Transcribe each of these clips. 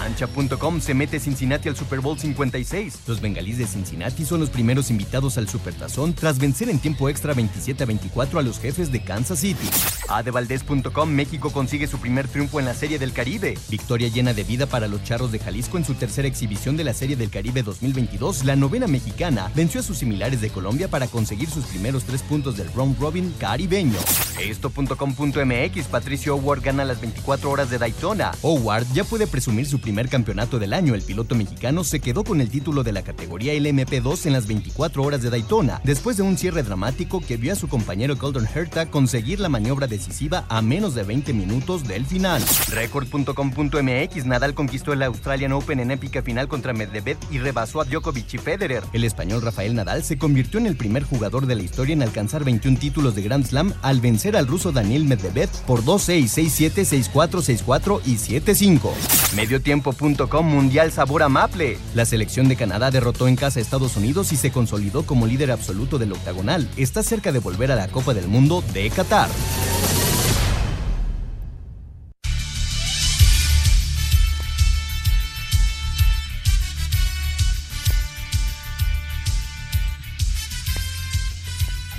Cancha.com se mete Cincinnati al Super Bowl 56. Los bengalíes de Cincinnati son los primeros invitados al Supertazón tras vencer en tiempo extra 27 a 24 a los jefes de Kansas City. Adevaldez.com México consigue su primer triunfo en la Serie del Caribe. Victoria llena de vida para los Charros de Jalisco en su tercera exhibición de la Serie del Caribe 2022. La novena mexicana venció a sus similares de Colombia para conseguir sus primeros tres puntos del round robin caribeño. Esto.com.mx Patricio Howard gana las 24 horas de Daytona. Howard ya puede presumir su primer campeonato del año. El piloto mexicano se quedó con el título de la categoría LMP2 en las 24 horas de Daytona, después de un cierre dramático que vio a su compañero Golden Herta conseguir la maniobra decisiva a menos de 20 minutos del final. Record.com.mx Nadal conquistó el Australian Open en épica final contra Medvedev y rebasó a Djokovic y Federer. El español Rafael Nadal se convirtió en el primer jugador de la historia en alcanzar 21 títulos de Grand Slam al vencer al ruso Daniel Medvedev por 2-6, 6-7, 6-4, 6-4 y 7-5. Medio tiempo.com Mundial Sabor a Maple. La selección de Canadá derrotó en casa a Estados Unidos y se consolidó como líder absoluto del octagonal. Está cerca de volver a la Copa del Mundo de Qatar.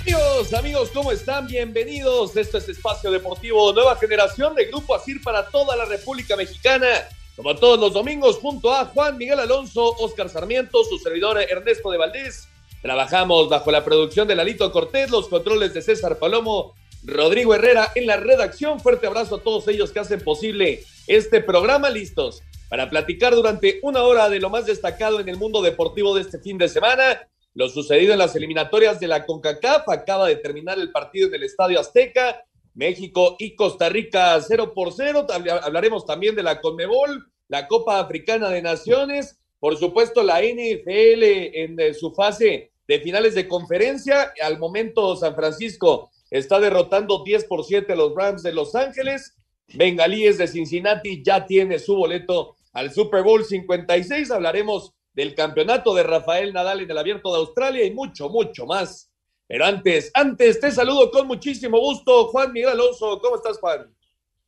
Amigos, amigos, ¿cómo están? Bienvenidos. Esto es Espacio Deportivo Nueva Generación de Grupo Asir para toda la República Mexicana. Como todos los domingos, junto a Juan Miguel Alonso, Oscar Sarmiento, su servidor Ernesto de Valdés. Trabajamos bajo la producción de Lalito Cortés, los controles de César Palomo, Rodrigo Herrera en la redacción. Fuerte abrazo a todos ellos que hacen posible este programa. Listos para platicar durante una hora de lo más destacado en el mundo deportivo de este fin de semana. Lo sucedido en las eliminatorias de la CONCACAF. Acaba de terminar el partido en el Estadio Azteca. México y Costa Rica 0 por 0. Hablaremos también de la Conmebol, la Copa Africana de Naciones, por supuesto la NFL en su fase de finales de conferencia. Al momento San Francisco está derrotando 10 por 7 a los Rams de Los Ángeles. Bengalíes de Cincinnati ya tiene su boleto al Super Bowl 56. Hablaremos del campeonato de Rafael Nadal en el Abierto de Australia y mucho, mucho más. Pero antes, antes te saludo con muchísimo gusto, Juan Miguel Alonso. ¿Cómo estás, Juan?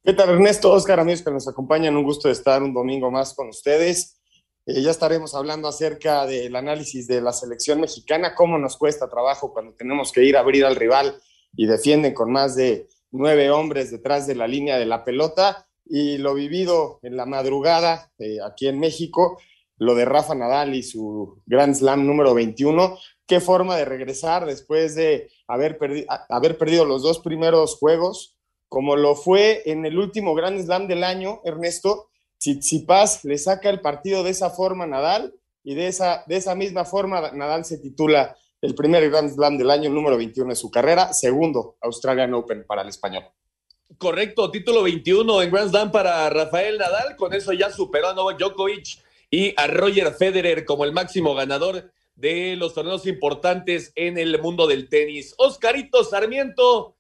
¿Qué tal, Ernesto? Oscar, amigos que nos acompañan, un gusto estar un domingo más con ustedes. Eh, ya estaremos hablando acerca del análisis de la selección mexicana, cómo nos cuesta trabajo cuando tenemos que ir a abrir al rival y defienden con más de nueve hombres detrás de la línea de la pelota. Y lo vivido en la madrugada eh, aquí en México, lo de Rafa Nadal y su Grand Slam número 21. Qué forma de regresar después de haber, perdi haber perdido los dos primeros juegos, como lo fue en el último Grand Slam del año, Ernesto. Tsitsipas le saca el partido de esa forma a Nadal y de esa, de esa misma forma Nadal se titula el primer Grand Slam del año, número 21 de su carrera, segundo Australian Open para el español. Correcto, título 21 en Grand Slam para Rafael Nadal, con eso ya superó a Novak Djokovic y a Roger Federer como el máximo ganador de los torneos importantes en el mundo del tenis. Oscarito Sarmiento,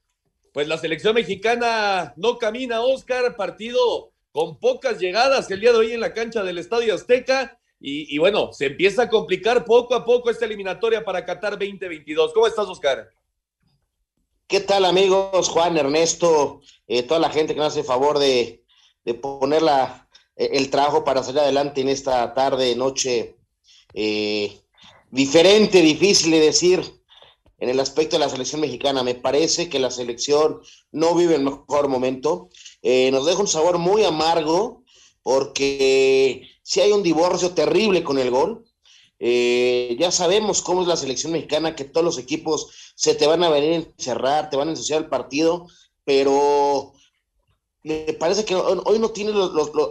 pues la selección mexicana no camina, Oscar, partido con pocas llegadas el día de hoy en la cancha del Estadio Azteca. Y, bueno, se empieza a complicar poco a poco esta eliminatoria para Qatar 2022. ¿Cómo estás, Oscar? ¿Qué tal, amigos? Juan, Ernesto, eh, toda la gente que nos hace favor de, de poner la, el trabajo para salir adelante en esta tarde, noche eh, diferente, difícil de decir en el aspecto de la selección mexicana. Me parece que la selección no vive el mejor momento. Eh, nos deja un sabor muy amargo porque si hay un divorcio terrible con el gol. Eh, ya sabemos cómo es la selección mexicana, que todos los equipos se te van a venir a encerrar, te van a ensuciar el partido, pero me parece que hoy no tiene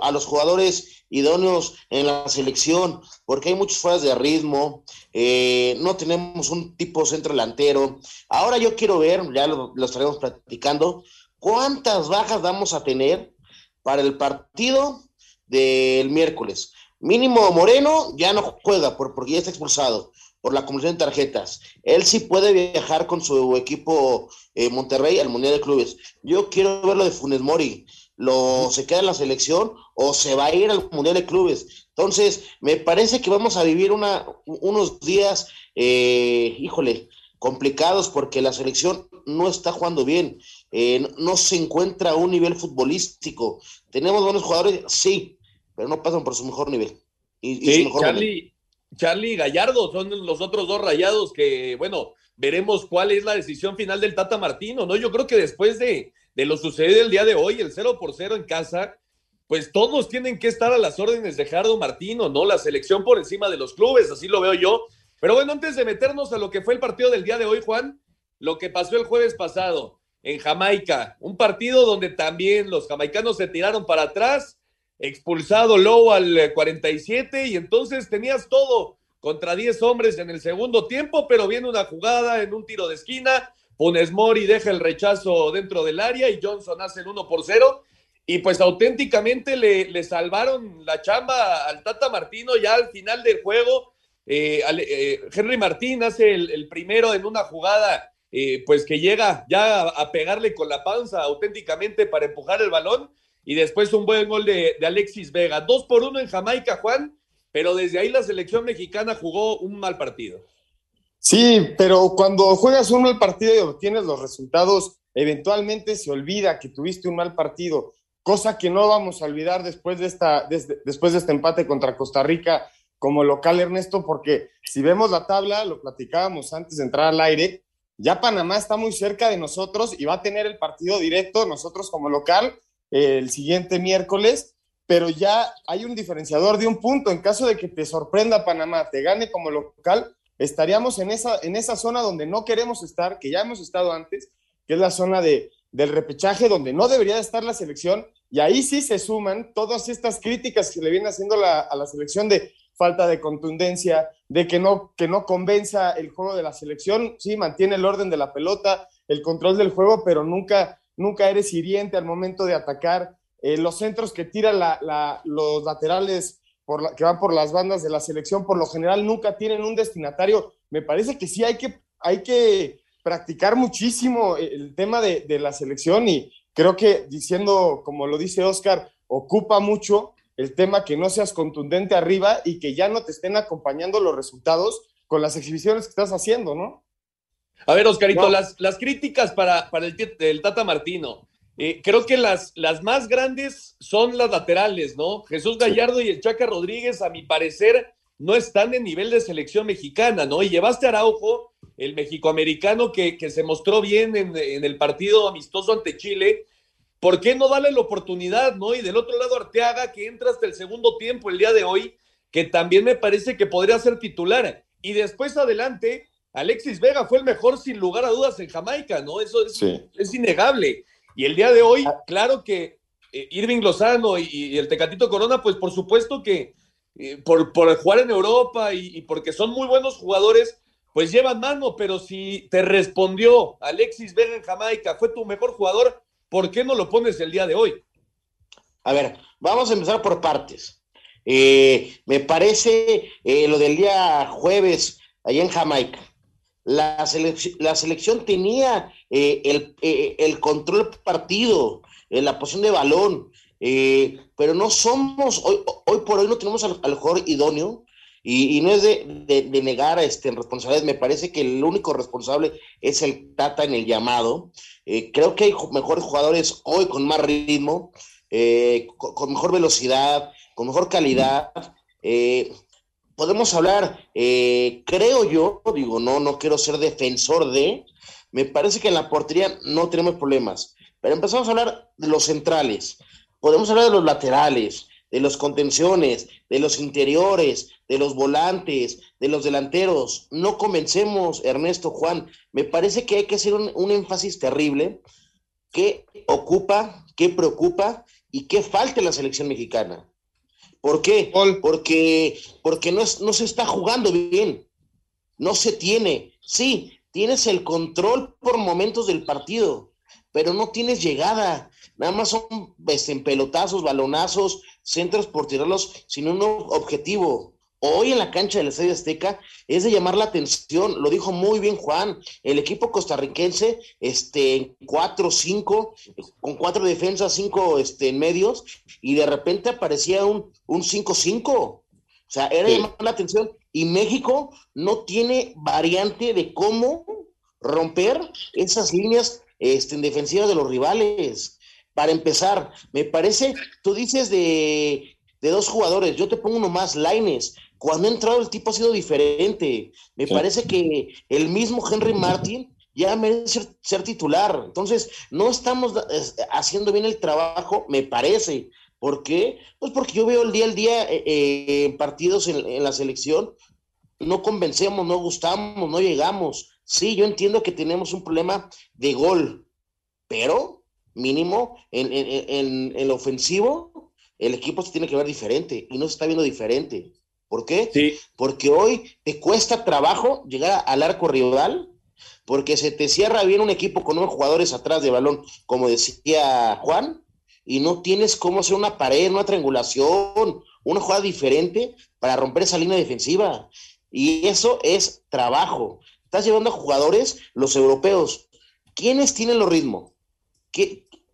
a los jugadores idóneos en la selección, porque hay muchos fueras de ritmo, eh, no tenemos un tipo centro delantero. Ahora yo quiero ver, ya lo, estaremos platicando, cuántas bajas vamos a tener para el partido del miércoles. Mínimo Moreno ya no juega por, porque ya está expulsado por la acumulación de tarjetas. Él sí puede viajar con su equipo eh, Monterrey al Mundial de Clubes. Yo quiero ver lo de Funes Mori. ¿Lo se queda en la selección o se va a ir al Mundial de Clubes? Entonces, me parece que vamos a vivir una, unos días, eh, híjole, complicados porque la selección no está jugando bien, eh, no se encuentra a un nivel futbolístico. Tenemos buenos jugadores, sí, pero no pasan por su mejor nivel. Y, Charlie, Charlie Gallardo son los otros dos rayados que, bueno, veremos cuál es la decisión final del Tata Martino, ¿no? Yo creo que después de, de lo sucedido el día de hoy, el 0 por 0 en casa, pues todos tienen que estar a las órdenes de Jardo Martino, ¿no? La selección por encima de los clubes, así lo veo yo. Pero bueno, antes de meternos a lo que fue el partido del día de hoy, Juan, lo que pasó el jueves pasado en Jamaica, un partido donde también los jamaicanos se tiraron para atrás, expulsado Lowe al 47 y entonces tenías todo contra 10 hombres en el segundo tiempo, pero viene una jugada en un tiro de esquina, Funes Mori deja el rechazo dentro del área y Johnson hace el 1 por 0 y pues auténticamente le, le salvaron la chamba al Tata Martino ya al final del juego. Eh, eh, Henry Martín hace el primero en una jugada eh, pues que llega ya a, pegarle con la panza auténticamente para empujar el balón y después un buen gol de, Alexis Vega. Dos por uno en Jamaica, Juan, pero desde ahí la selección mexicana jugó un mal partido. Sí, pero cuando juegas un mal partido y obtienes los resultados, eventualmente se olvida que tuviste un mal partido, cosa que no vamos a olvidar después de, esta, después de este empate contra Costa Rica como local, Ernesto, porque si vemos la tabla, lo platicábamos antes de entrar al aire, ya Panamá está muy cerca de nosotros y va a tener el partido directo nosotros como local el siguiente miércoles, pero ya hay un diferenciador de un punto. En caso de que te sorprenda Panamá, te gane como local, estaríamos en esa, en esa zona donde no queremos estar, que ya hemos estado antes, que es la zona de, del repechaje donde no debería estar la selección. Y ahí sí se suman todas estas críticas que le viene haciendo a la selección de falta de contundencia, de que no, que no convenza el juego de la selección. Sí, mantiene el orden de la pelota, el control del juego, pero nunca, nunca eres hiriente al momento de atacar. Eh, los centros que tiran los laterales por que van por las bandas de la selección, por lo general nunca tienen un destinatario. Me parece que sí hay que, hay que practicar muchísimo el tema de, de la selección y creo que diciendo, como lo dice Oscar, ocupa mucho el tema que no seas contundente arriba y que ya no te estén acompañando los resultados con las exhibiciones que estás haciendo, ¿no? A ver, Oscarito, las, las críticas para, para el, Tata Martino. Eh, creo que las, las más grandes son las laterales, ¿no? Jesús Gallardo y el Chaca Rodríguez, a mi parecer, no están en nivel de selección mexicana, ¿no? Y llevaste a Araujo, el mexicoamericano que, que se mostró bien en, en el partido amistoso ante Chile, ¿Por qué no darle la oportunidad, no? Y del otro lado, Arteaga, que entra hasta el segundo tiempo el día de hoy, que también me parece que podría ser titular. Y después adelante, Alexis Vega fue el mejor sin lugar a dudas en Jamaica, ¿no? Eso es, es innegable. Y el día de hoy, ah. claro que eh, Irving Lozano y, el Tecatito Corona, pues por supuesto que eh, por, por, jugar en Europa y, y, porque son muy buenos jugadores, pues llevan mano, pero si te respondió Alexis Vega en Jamaica, fue tu mejor jugador, ¿Por qué no lo pones el día de hoy? A ver, vamos a empezar por partes. Eh, me parece eh, lo del día jueves allá en Jamaica. La, selección tenía eh, el, control partido, la posición de balón, pero no somos, hoy, hoy por hoy no tenemos al, jugador idóneo y, no es de, negar este, responsabilidades, me parece que el único responsable es el Tata en el llamado. Eh, creo que hay mejores jugadores hoy con más ritmo, eh, con, mejor velocidad, con mejor calidad. Eh, podemos hablar, creo yo, digo, no, no quiero ser defensor de, me parece que en la portería no tenemos problemas, pero empezamos a hablar de los centrales, podemos hablar de los laterales, de los contenciones, de los interiores, de los volantes, de los delanteros. No convencemos, Ernesto Juan. Me parece que hay que hacer un, énfasis terrible que ocupa, que preocupa y que falta en la selección mexicana. ¿Por qué? Porque, porque no, no se está jugando bien, no se tiene. Sí, tienes el control por momentos del partido, pero no tienes llegada. Nada más son este, pelotazos, balonazos, centros por tirarlos sin un objetivo. Hoy en la cancha del Estadio Azteca es de llamar la atención, lo dijo muy bien Juan, el equipo costarricense, este, cuatro, cinco, con cuatro defensas, cinco este, en medios, y de repente aparecía un, un 5-5. O sea, era de llamar la atención. Y México no tiene variante de cómo romper esas líneas este, en defensiva de los rivales. Para empezar, me parece, tú dices de, dos jugadores, yo te pongo uno más, Laines. Cuando ha entrado el tipo ha sido diferente. Me parece que el mismo Henry Martin ya merece ser, titular. Entonces, no estamos haciendo bien el trabajo, me parece. ¿Por qué? Pues porque yo veo el día al día eh, eh, partidos en, en, la selección, no convencemos, no gustamos, no llegamos. Sí, yo entiendo que tenemos un problema de gol, pero mínimo en, en, el ofensivo, el equipo se tiene que ver diferente y no se está viendo diferente. ¿Por qué? Sí. Porque hoy te cuesta trabajo llegar al arco rival, porque se te cierra bien un equipo con unos jugadores atrás de balón, como decía Juan, y no tienes cómo hacer una pared, una triangulación, una jugada diferente para romper esa línea defensiva. Y eso es trabajo. Estás llevando a jugadores, los europeos. ¿Quiénes tienen los ritmos?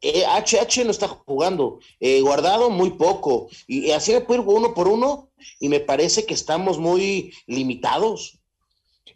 HH eh, no está jugando, eh, guardado muy poco, y, así le puede ir uno por uno, y me parece que estamos muy limitados.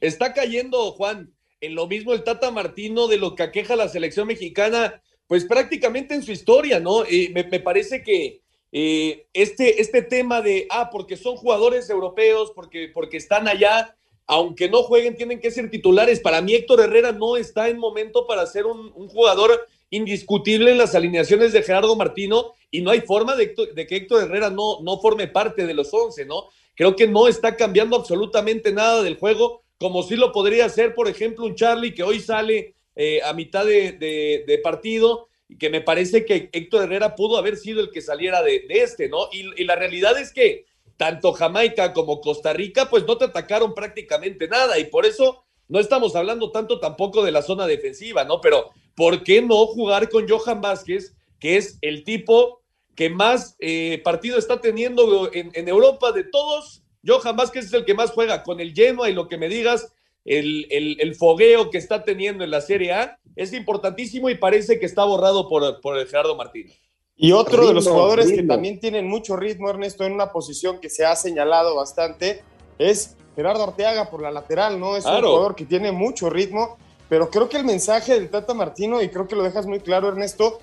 Está cayendo, Juan, en lo mismo el Tata Martino de lo que aqueja la selección mexicana, pues prácticamente en su historia, ¿no? me, parece que eh, este, este tema de, ah, porque son jugadores europeos, porque, porque están allá, aunque no jueguen, tienen que ser titulares. Para mí, Héctor Herrera no está en momento para ser un jugador indiscutible en las alineaciones de Gerardo Martino y no hay forma de, que Héctor Herrera no, no forme parte de los 11, ¿no? Creo que no está cambiando absolutamente nada del juego, como si lo podría hacer, por ejemplo, un Charlie que hoy sale eh, a mitad de, partido y que me parece que Héctor Herrera pudo haber sido el que saliera de, este, ¿no? Y, y la realidad es que tanto Jamaica como Costa Rica, pues no te atacaron prácticamente nada y por eso no estamos hablando tanto tampoco de la zona defensiva, ¿no? Pero ¿por qué no jugar con Johan Vázquez, que es el tipo que más eh, partido está teniendo en, Europa de todos? Johan Vázquez es el que más juega con el Genoa y lo que me digas, el, el, fogueo que está teniendo en la Serie A es importantísimo y parece que está borrado por, por el Gerardo Martínez. Y otro de los jugadores que también tienen mucho ritmo, Ernesto, en una posición que se ha señalado bastante, es Gerardo Arteaga por la lateral, ¿no? Es un jugador que tiene mucho ritmo, pero creo que el mensaje del Tata Martino, y creo que lo dejas muy claro, Ernesto,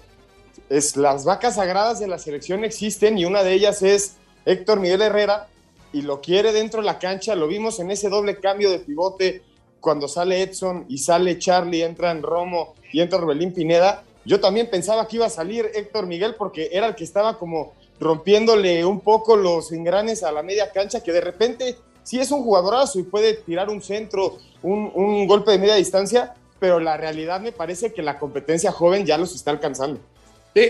es las vacas sagradas de la selección existen y una de ellas es Héctor Miguel Herrera y lo quiere dentro de la cancha, lo vimos en ese doble cambio de pivote cuando sale Edson y sale Charlie, entran Romo y entra Orbelín Pineda. Yo también pensaba que iba a salir Héctor Miguel porque era el que estaba como rompiéndole un poco los engranes a la media cancha, que de repente sí es un jugadorazo y puede tirar un centro, un, golpe de media distancia, pero la realidad me parece que la competencia joven ya los está alcanzando.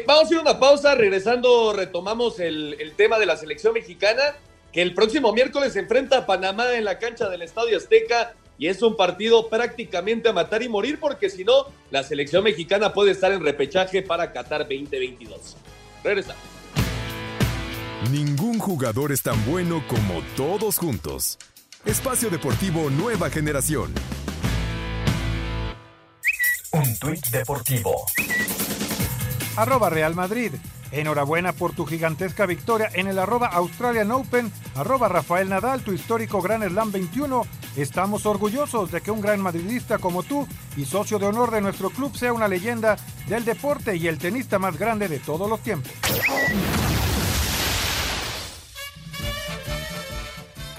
vamos a ir a una pausa, regresando retomamos el, el, tema de la selección mexicana, que el próximo miércoles se enfrenta a Panamá en la cancha del Estadio Azteca y es un partido prácticamente a matar y morir porque si no, la selección mexicana puede estar en repechaje para Qatar 2022. Regresamos. Ningún jugador es tan bueno como todos juntos. Espacio Deportivo Nueva Generación. Un tuit deportivo. Arroba Real Madrid. Enhorabuena por tu gigantesca victoria en el arroba Australian Open, arroba Rafael Nadal, tu histórico Gran Slam 21. Estamos orgullosos de que un gran madridista como tú y socio de honor de nuestro club sea una leyenda del deporte y el tenista más grande de todos los tiempos.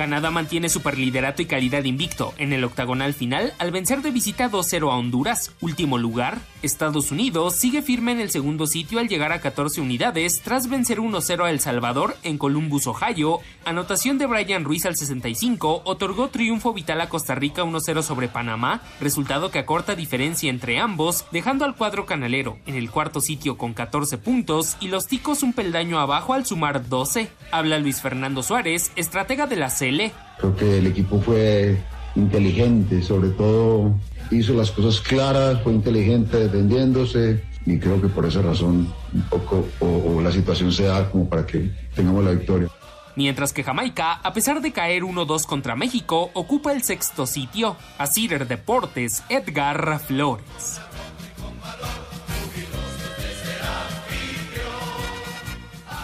Canadá mantiene superliderato y calidad invicto en el octagonal final al vencer de visita 2-0 a Honduras, último lugar. Estados Unidos sigue firme en el segundo sitio al llegar a 14 unidades tras vencer 1-0 a El Salvador en Columbus, Ohio. Anotación de Brian Ruiz al 65 otorgó triunfo vital a Costa Rica 1-0 sobre Panamá, resultado que acorta diferencia entre ambos, dejando al cuadro canalero en el cuarto sitio con 14 puntos y los ticos un peldaño abajo al sumar 12. Habla Luis Fernando Suárez, estratega de la C Creo que el equipo fue inteligente, sobre todo hizo las cosas claras, fue inteligente defendiéndose y creo que por esa razón un poco o, la situación se da como para que tengamos la victoria. Mientras que Jamaica, a pesar de caer 1-2 contra México, ocupa el sexto sitio. A Cider Deportes, Edgar Flores.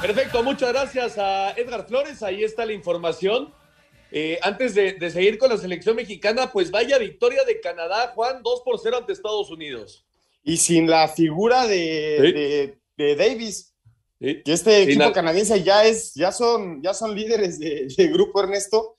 Perfecto, muchas gracias a Edgar Flores. Ahí está la información. Eh, antes de, seguir con la selección mexicana, pues vaya victoria de Canadá, Juan, 2 por 0 ante Estados Unidos. Y sin la figura de, Davis. Y este equipo canadiense ya es, ya son, ya son líderes de, grupo Ernesto.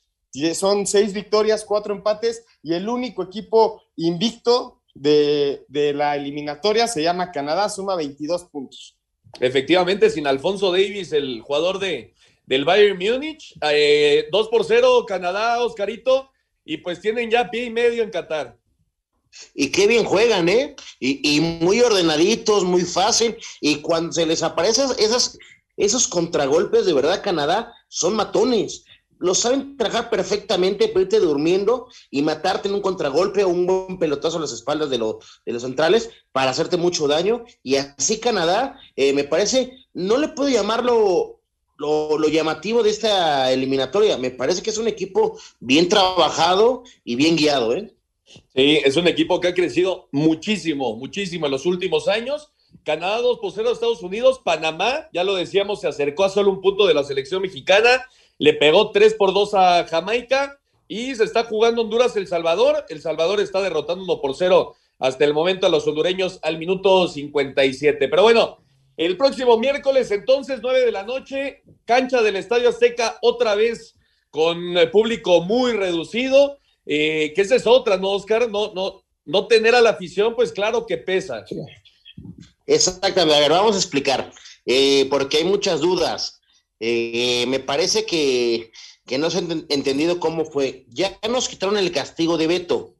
Son seis victorias, cuatro empates, y el único equipo invicto de, de la eliminatoria se llama Canadá, suma 22 puntos. Efectivamente, sin Alfonso Davis, el jugador de, del Bayern Múnich. Eh, 2 por 0 Canadá, Oscarito. Y pues tienen ya pie y medio en Qatar. Y qué bien juegan, ¿eh? Y, muy ordenaditos, muy fácil. Y cuando se les aparecen esas, esos contragolpes, de verdad, Canadá, son matones. Lo saben trabajar perfectamente, pero durmiendo y matarte en un contragolpe o un buen pelotazo a las espaldas de, de los centrales para hacerte mucho daño. Y así Canadá, eh, me parece, no le puedo llamarlo lo, llamativo de esta eliminatoria. Me parece que es un equipo bien trabajado y bien guiado, ¿eh? Sí, es un equipo que ha crecido muchísimo, muchísimo en los últimos años. Canadá 2 por 0 Estados Unidos, Panamá, ya lo decíamos, se acercó a solo un punto de la selección mexicana, le pegó 3 por 2 a Jamaica y se está jugando Honduras El Salvador. El Salvador está derrotando 1 por 0 hasta el momento a los hondureños al minuto 57. Pero bueno, el próximo miércoles, entonces, 9 de la noche, cancha del Estadio Azteca, otra vez con público muy reducido. Eh, que esa es otra, ¿no, Oscar? No, no, no tener a la afición, pues claro que pesa. Exactamente, a ver, vamos a explicar, eh, porque hay muchas dudas. Eh, me parece que, no se ha entendido cómo fue. Ya nos quitaron el castigo de veto.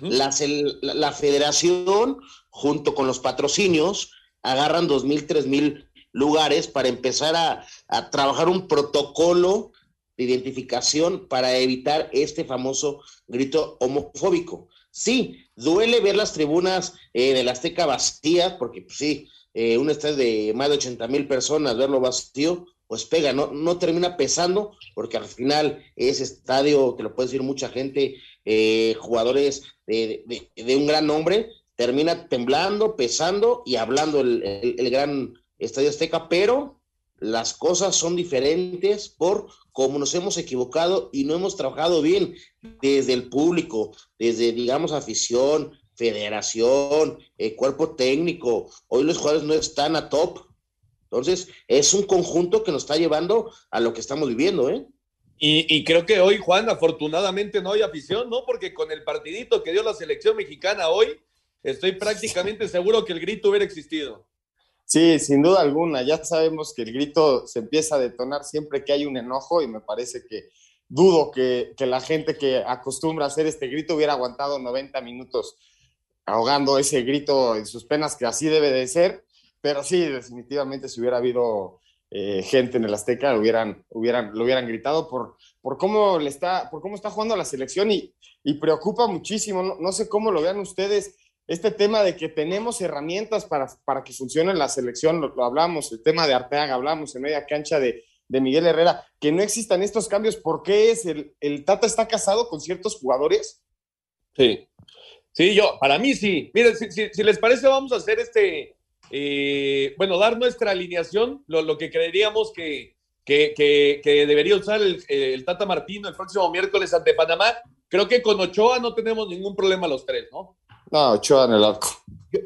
la federación, junto con los patrocinios, agarran dos mil, tres mil lugares para empezar a, trabajar un protocolo de identificación para evitar este famoso grito homofóbico. Sí, duele ver las tribunas eh, de la Azteca vacías, porque pues, sí, eh, un estadio de más de 80 mil personas, verlo vacío, pues pega, no, no termina pesando, porque al final ese estadio, te lo puede decir mucha gente, eh, jugadores de, un gran nombre, termina temblando, pesando y hablando el, gran Estadio Azteca, pero las cosas son diferentes por cómo nos hemos equivocado y no hemos trabajado bien desde el público, desde, digamos, afición, federación, eh, cuerpo técnico. Hoy los jugadores no están a top. Entonces, es un conjunto que nos está llevando a lo que estamos viviendo, ¿eh? Y, y, creo que hoy, Juan, afortunadamente no hay afición, ¿no? Porque con el partidito que dio la selección mexicana hoy, estoy prácticamente seguro que el grito hubiera existido. Sí, sin duda alguna. Ya sabemos que el grito se empieza a detonar siempre que hay un enojo y me parece que dudo que, la gente que acostumbra a hacer este grito hubiera aguantado 90 minutos ahogando ese grito en sus penas, que así debe de ser. Pero sí, definitivamente si hubiera habido eh, gente en el Azteca, hubieran, hubieran, lo hubieran gritado por, por, cómo le está, por cómo está jugando la selección y, y preocupa muchísimo. No sé cómo lo vean ustedes este tema de que tenemos herramientas para, para que funcione la selección, lo, hablamos, el tema de Arteaga, hablamos en media cancha de, Miguel Herrera, que no existan estos cambios, ¿por qué es? El, el, Tata está casado con ciertos jugadores? Sí, sí, yo, para mí sí. Miren, si, les parece, vamos a hacer este, eh, bueno, dar nuestra alineación, lo, que creeríamos que, que, que, debería usar el, el, Tata Martino el próximo miércoles ante Panamá. Creo que con Ochoa no tenemos ningún problema los tres, ¿no? No, Ochoa en el arco.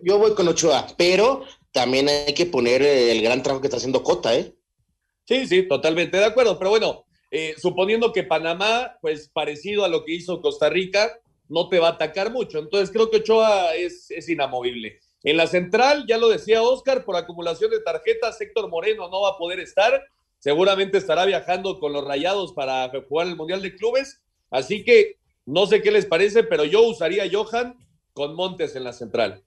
Yo, voy con Ochoa, pero también hay que poner el gran trabajo que está haciendo Cota, ¿eh? Sí, sí, totalmente de acuerdo. Pero bueno, eh, suponiendo que Panamá, pues parecido a lo que hizo Costa Rica, no te va a atacar mucho. Entonces creo que Ochoa es, es inamovible. En la central, ya lo decía Oscar, por acumulación de tarjetas, Héctor Moreno no va a poder estar. Seguramente estará viajando con los rayados para jugar el Mundial de Clubes. Así que no sé qué les parece, pero yo usaría a Johan con Montes en la central.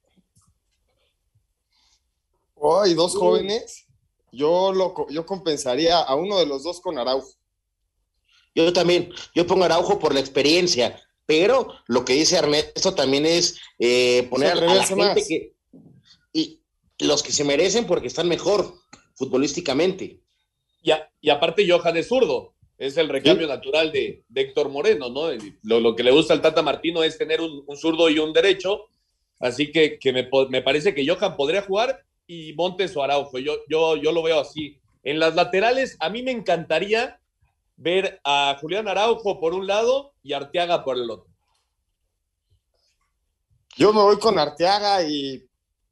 Oh, y dos jóvenes. Yo, lo, yo compensaría a uno de los dos con Araujo. Yo también, yo pongo Araujo por la experiencia, pero lo que dice Ernesto también es eh, poner a la gente que, y los que se merecen porque están mejor futbolísticamente. Y, y aparte Johan es zurdo, es el recambio natural de, Héctor Moreno, ¿no? Lo, que le gusta al Tata Martino es tener un, zurdo y un derecho, así que, que me, me, parece que Johan podría jugar y Montes o Araujo, yo, yo, yo lo veo así. En las laterales, a mí me encantaría ver a Julián Araujo por un lado y Arteaga por el otro. Yo me voy con Arteaga y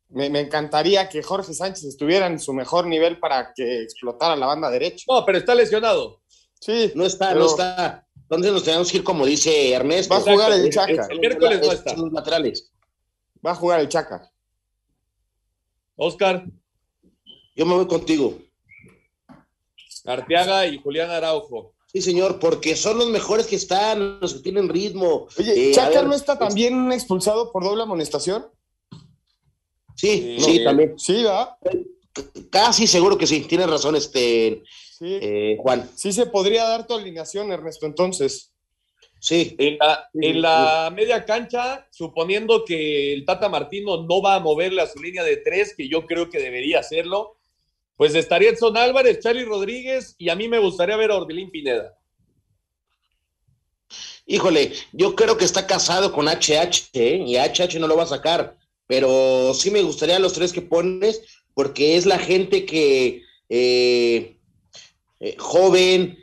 me, encantaría que Jorge Sánchez estuviera en su mejor nivel para que explotara la banda derecha. No, pero está lesionado. Sí. No está, no está. Entonces nos tenemos que ir como dice Ernesto. Va a jugar el Chaca. El, miércoles no está. Los laterales. Va a jugar el Chaca. Oscar. Yo me voy contigo. Arteaga y Julián Araujo. Sí, señor, porque son los mejores que están, los que tienen ritmo. Oye, eh, ¿Chaca no está también expulsado por doble amonestación? Sí, sí, también. Sí, va. Casi seguro que sí, tienes razón, este eh, Juan. Sí se podría dar tu alineación, Ernesto, entonces. Sí. En la, en la media cancha, suponiendo que el Tata Martino no va a moverle a su línea de tres, que yo creo que debería hacerlo, pues estaría Edson Álvarez, Charlie Rodríguez y a mí me gustaría ver a Orbelín Pineda. Híjole, yo creo que está casado con HH ¿eh? y HH no lo va a sacar, pero sí me gustaría los tres que pones porque es la gente que eh, eh, joven,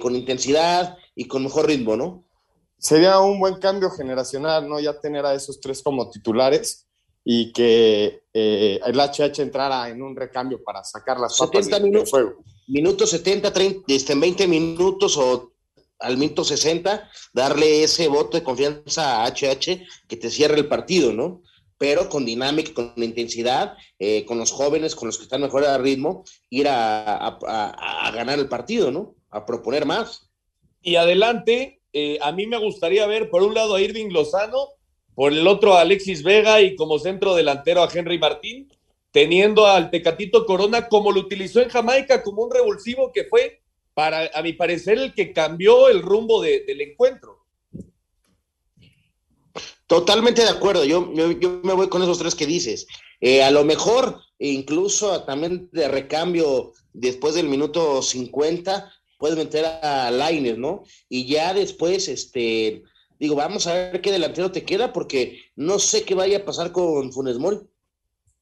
con intensidad y con mejor ritmo, ¿no? Sería un buen cambio generacional, ¿no? Ya tener a esos tres como titulares y que eh, el HH entrara en un recambio para sacar las papas del, minutos, fuego. Minutos 70, 30, este, 20 minutos o al minuto 60, darle ese voto de confianza a HH que te cierre el partido, ¿no? Pero con dinámica, con intensidad, eh, con los jóvenes, con los que están mejor a ritmo, ir a, ganar el partido, ¿no? A proponer más. Y adelante, eh, a mí me gustaría ver por un lado a Irving Lozano por el otro a Alexis Vega y como centro delantero a Henry Martín, teniendo al Tecatito Corona como lo utilizó en Jamaica, como un revulsivo que fue, para, a mi parecer, el que cambió el rumbo del encuentro. Totalmente de acuerdo, yo, yo, me voy con esos tres que dices. Eh, a lo mejor, incluso también de recambio después del minuto 50, puedes meter a Laines, ¿no? Y ya después, este, digo, vamos a ver qué delantero te queda, porque no sé qué vaya a pasar con Funes Mori.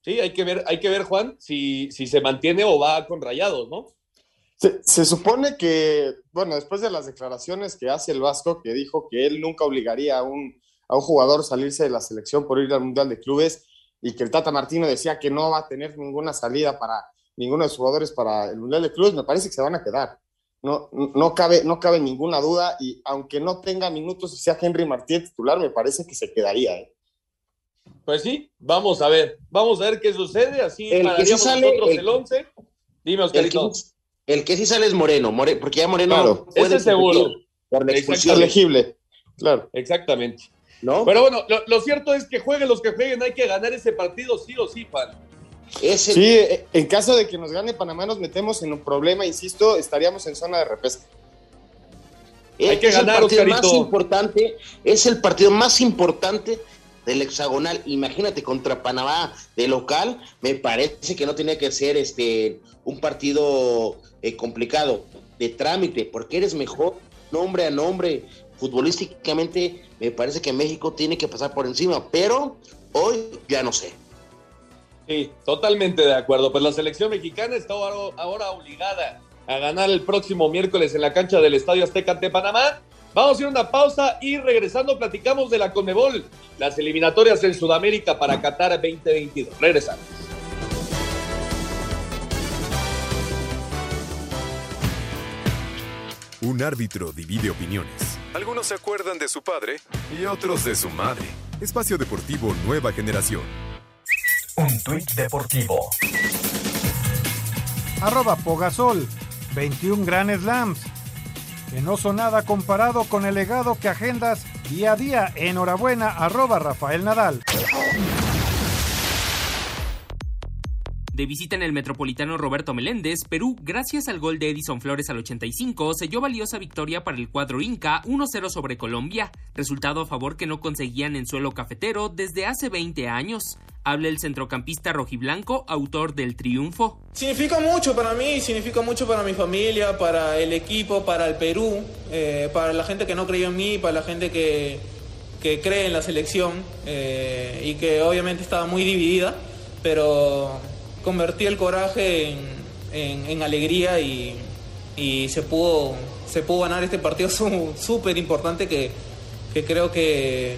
Sí, hay que ver, hay que ver, Juan, si, si se mantiene o va con rayados, ¿no? Se, supone que, bueno, después de las declaraciones que hace el Vasco, que dijo que él nunca obligaría a un, a un jugador salirse de la selección por ir al Mundial de Clubes, y que el Tata Martino decía que no va a tener ninguna salida para ninguno de los jugadores para el Mundial de Clubes, me parece que se van a quedar no, no, cabe, no cabe ninguna duda y aunque no tenga minutos y sea Henry Martínez titular, me parece que se quedaría. ¿eh? Pues sí, vamos a ver, vamos a ver qué sucede, así el que sí sale, nosotros el, el 11. Dime, Oscarito. El que, sí sale es Moreno, porque ya Moreno claro, ese seguro. Por la expulsión. elegible, claro. Exactamente. ¿No? Pero bueno, lo, lo, cierto es que jueguen los que jueguen, hay que ganar ese partido sí o sí, pan. Sí, eh, en caso de que nos gane Panamá, nos metemos en un problema, insisto, estaríamos en zona de repesca. Hay que ganar, el partido más importante, es el partido más importante del hexagonal. Imagínate contra Panamá de local, me parece que no tenía que ser este un partido eh, complicado de trámite, porque eres mejor nombre a nombre. Futbolísticamente, me parece que México tiene que pasar por encima, pero hoy ya no sé. Sí, totalmente de acuerdo. Pues la selección mexicana está ahora, obligada a ganar el próximo miércoles en la cancha del Estadio Azteca ante Panamá. Vamos a ir a una pausa y regresando platicamos de la Conmebol, las eliminatorias en Sudamérica para Qatar 2022. Regresamos. Un árbitro divide opiniones. Algunos se acuerdan de su padre y otros de su madre. Espacio Deportivo Nueva Generación. Un tuit deportivo. Arroba Pogasol, 21 Grand Slams. Que no son nada comparado con el legado que agendas día a día. Enhorabuena, arroba Rafael Nadal. De visita en el Metropolitano Roberto Meléndez, Perú, gracias al gol de Edison Flores al 85, selló valiosa victoria para el cuadro Inca 1-0 sobre Colombia, resultado a favor que no conseguían en suelo cafetero desde hace 20 años. Habla el centrocampista rojiblanco, autor del triunfo. Significa mucho para mí, significa mucho para mi familia, para el equipo, para el Perú, eh, para la gente que no creyó en mí, para la gente que, que cree en la selección eh, y que obviamente estaba muy dividida, pero convertí el coraje en, alegría y, se, pudo, se pudo ganar este partido súper importante que, creo que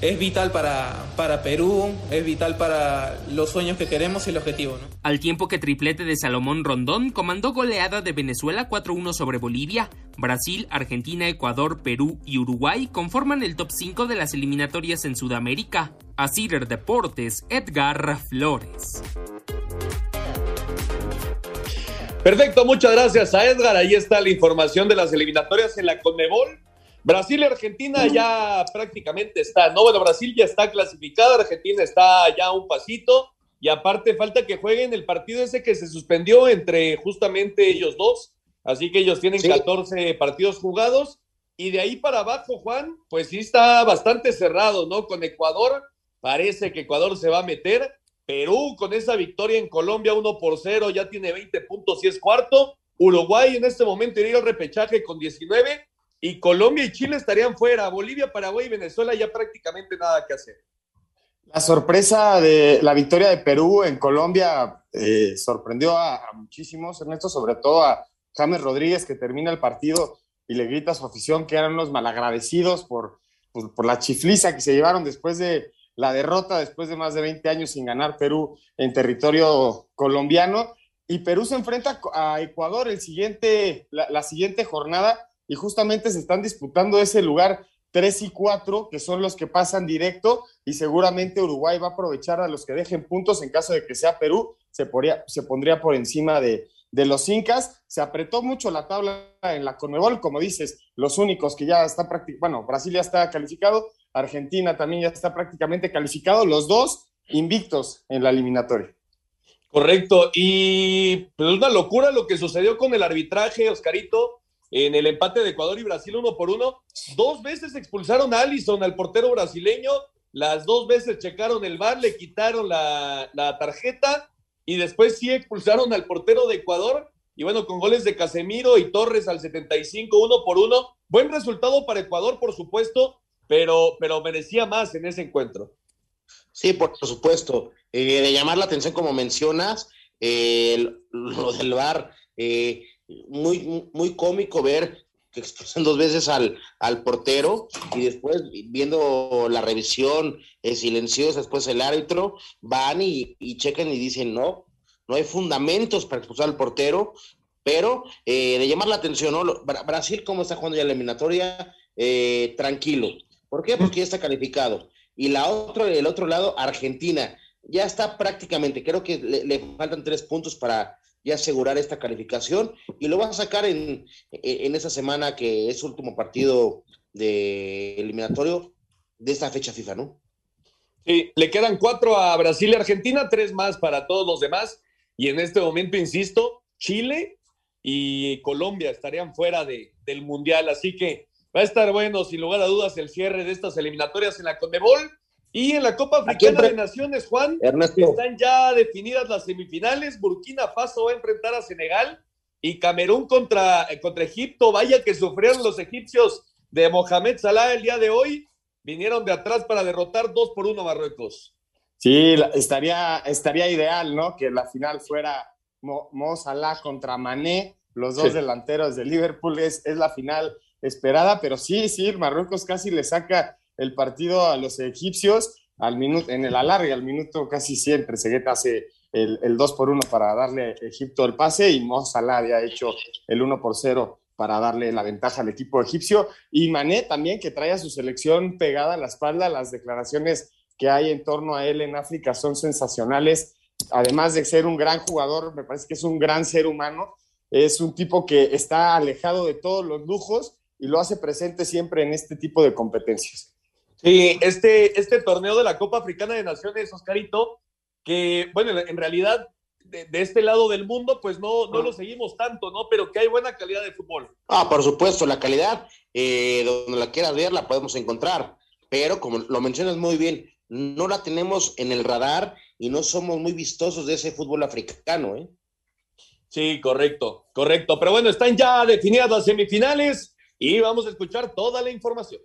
es vital para, para Perú, es vital para los sueños que queremos y el objetivo. ¿no? Al tiempo que triplete de Salomón Rondón comandó goleada de Venezuela 4-1 sobre Bolivia, Brasil, Argentina, Ecuador, Perú y Uruguay conforman el top 5 de las eliminatorias en Sudamérica. A Cider Deportes, Edgar Flores. Perfecto, muchas gracias a Edgar. Ahí está la información de las eliminatorias en la Conmebol. Brasil y Argentina ya prácticamente están, ¿no? Bueno, Brasil ya está clasificada, Argentina está ya un pasito y aparte falta que jueguen el partido ese que se suspendió entre justamente ellos dos, así que ellos tienen sí. 14 partidos jugados y de ahí para abajo, Juan, pues sí está bastante cerrado, ¿no? Con Ecuador, parece que Ecuador se va a meter, Perú con esa victoria en Colombia 1 por 0 ya tiene 20 puntos y es cuarto, Uruguay en este momento iría al repechaje con 19 y Colombia y Chile estarían fuera. Bolivia, Paraguay y Venezuela ya prácticamente nada que hacer. La sorpresa de la victoria de Perú en Colombia eh, sorprendió a, muchísimos, Ernesto, sobre todo a James Rodríguez, que termina el partido y le grita su afición que eran unos malagradecidos por, por la chifliza que se llevaron después de la derrota, después de más de 20 años sin ganar Perú en territorio colombiano. Y Perú se enfrenta a Ecuador el siguiente, la, siguiente jornada y justamente se están disputando ese lugar 3 y 4, que son los que pasan directo, y seguramente Uruguay va a aprovechar a los que dejen puntos en caso de que sea Perú, se, podría, se pondría por encima de, de, los Incas. Se apretó mucho la tabla en la Conmebol, como dices, los únicos que ya están prácticamente, bueno, Brasil ya está calificado, Argentina también ya está prácticamente calificado, los dos invictos en la eliminatoria. Correcto, y pues una locura lo que sucedió con el arbitraje, Oscarito en el empate de Ecuador y Brasil uno por uno. Dos veces expulsaron a Allison, al portero brasileño. Las dos veces checaron el bar, le quitaron la, la, tarjeta y después sí expulsaron al portero de Ecuador. Y bueno, con goles de Casemiro y Torres al 75, uno por uno. Buen resultado para Ecuador, por supuesto, pero, pero merecía más en ese encuentro. Sí, por supuesto. Eh, de llamar la atención, como mencionas, eh, lo del bar. Eh, muy, muy cómico ver que expulsan dos veces al, al portero y después viendo la revisión eh, silenciosa, después el árbitro, van y, y, checan y dicen no, no hay fundamentos para expulsar al portero, pero eh, de llamar la atención, ¿no? Brasil, ¿cómo está jugando ya la eliminatoria? Eh, tranquilo. ¿Por qué? Porque ya está calificado. Y la otra, el otro lado, Argentina, ya está prácticamente, creo que le, le faltan tres puntos para y asegurar esta calificación y lo va a sacar en, en esa semana que es último partido de eliminatorio de esta fecha FIFA, ¿no? Sí, le quedan cuatro a Brasil y Argentina, tres más para todos los demás y en este momento, insisto, Chile y Colombia estarían fuera de, del Mundial, así que va a estar bueno, sin lugar a dudas, el cierre de estas eliminatorias en la Conmebol y en la Copa Africana de Naciones, Juan, Ernesto. están ya definidas las semifinales. Burkina Faso va a enfrentar a Senegal y Camerún contra, eh, contra Egipto. Vaya que sufrieron los egipcios de Mohamed Salah el día de hoy. Vinieron de atrás para derrotar dos por uno a Marruecos. Sí, estaría, estaría ideal, ¿no? Que la final fuera Mo, Mo Salah contra Mané, los dos sí. delanteros de Liverpool. Es, es la final esperada, pero sí, sí, Marruecos casi le saca el partido a los egipcios al minuto, en el alargue, al minuto casi siempre. Segueta hace el, el 2 por 1 para darle a Egipto el pase y Mo Salah había hecho el 1 por 0 para darle la ventaja al equipo egipcio. Y Mané también, que trae a su selección pegada a la espalda. Las declaraciones que hay en torno a él en África son sensacionales. Además de ser un gran jugador, me parece que es un gran ser humano. Es un tipo que está alejado de todos los lujos y lo hace presente siempre en este tipo de competencias. Sí, este, este torneo de la Copa Africana de Naciones, Oscarito, que, bueno, en realidad de, este lado del mundo, pues no, no lo seguimos tanto, ¿no? Pero que hay buena calidad de fútbol. Ah, por supuesto, la calidad, eh, donde la quieras ver, la podemos encontrar. Pero como lo mencionas muy bien, no la tenemos en el radar y no somos muy vistosos de ese fútbol africano, ¿eh? Sí, correcto, correcto. Pero bueno, están ya definidas las semifinales y vamos a escuchar toda la información.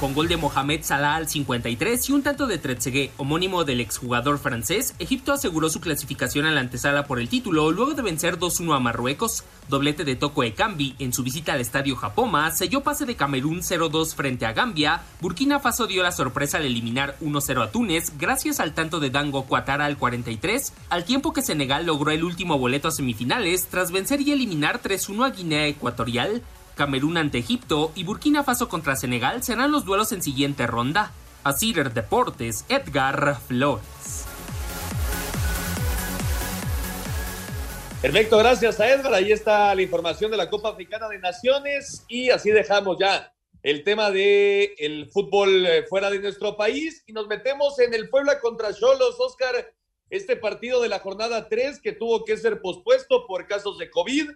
Con gol de Mohamed Salah al 53 y un tanto de Trezeguet, homónimo del exjugador francés, Egipto aseguró su clasificación a la antesala por el título luego de vencer 2-1 a Marruecos. Doblete de Toko Ekambi en su visita al estadio Japoma selló pase de Camerún 0-2 frente a Gambia. Burkina Faso dio la sorpresa al eliminar 1-0 a Túnez gracias al tanto de Dango Cuatara al 43, al tiempo que Senegal logró el último boleto a semifinales tras vencer y eliminar 3-1 a Guinea Ecuatorial. Camerún ante Egipto y Burkina Faso contra Senegal serán los duelos en siguiente ronda. A Deportes, Edgar Flores. Perfecto, gracias a Edgar. Ahí está la información de la Copa Africana de Naciones y así dejamos ya el tema de el fútbol eh, fuera de nuestro país y nos metemos en el Puebla contra Cholos, Oscar. Este partido de la jornada 3 que tuvo que ser pospuesto por casos de COVID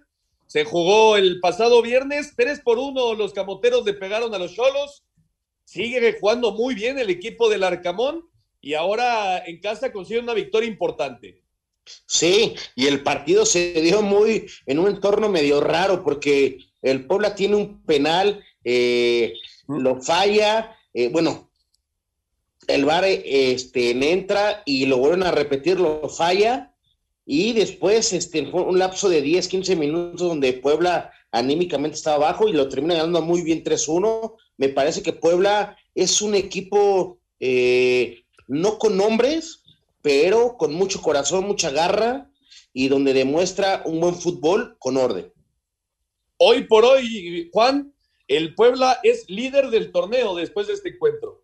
se jugó el pasado viernes, 3 por 1 los camoteros le pegaron a los Cholos. Sigue jugando muy bien el equipo del Arcamón y ahora en casa consigue una victoria importante. Sí, y el partido se dio muy en un entorno medio raro porque el Puebla tiene un penal, eh, lo falla, eh, bueno, el VAR este, entra y lo vuelven a repetir, lo falla y después este, fue un lapso de 10, 15 minutos donde Puebla anímicamente estaba abajo y lo termina ganando muy bien 3-1. Me parece que Puebla es un equipo eh, no con nombres, pero con mucho corazón, mucha garra y donde demuestra un buen fútbol con orden. Hoy por hoy, Juan, el Puebla es líder del torneo después de este encuentro.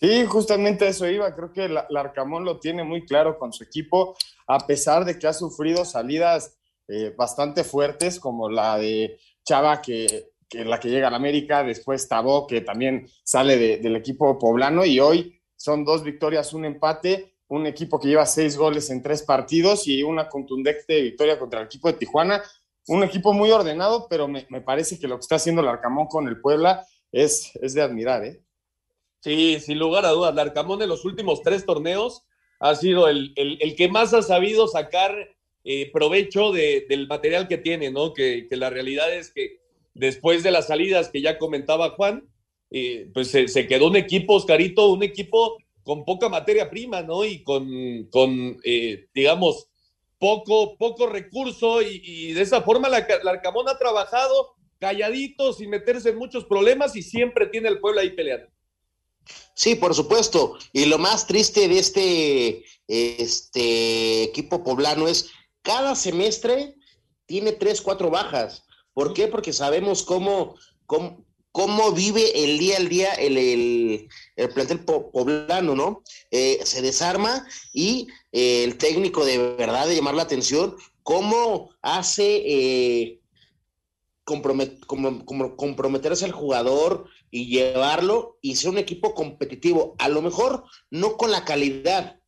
Sí, justamente eso iba. Creo que el Arcamón lo tiene muy claro con su equipo, a pesar de que ha sufrido salidas eh, bastante fuertes, como la de Chava, que, la que llega a la América, después Tabó, que también sale del equipo poblano, y hoy son dos victorias, un empate, un equipo que lleva seis goles en tres partidos y una contundente victoria contra el equipo de Tijuana. Un equipo muy ordenado, pero me, parece que lo que está haciendo el Arcamón con el Puebla es, es de admirar, ¿eh? Sí, sin lugar a dudas. Larcamón en los últimos tres torneos ha sido el, que más ha sabido sacar eh, provecho del material que tiene, ¿no? Que, la realidad es que después de las salidas que ya comentaba Juan, eh, pues se, quedó un equipo, Oscarito, un equipo con poca materia prima, ¿no? Y con, con eh, digamos, poco, poco recurso y, de esa forma la, Larcamón ha trabajado calladito, sin meterse en muchos problemas y siempre tiene el pueblo ahí peleando. Sí, por supuesto. Y lo más triste de este, este equipo poblano es cada semestre tiene tres, cuatro bajas. ¿Por qué? Porque sabemos cómo, cómo, vive el día al día el, el, plantel poblano, ¿no? Eh, se desarma y eh, el técnico de verdad de llamar la atención, cómo hace eh, comprometerse al jugador, y llevarlo y ser un equipo competitivo. A lo mejor no con la calidad,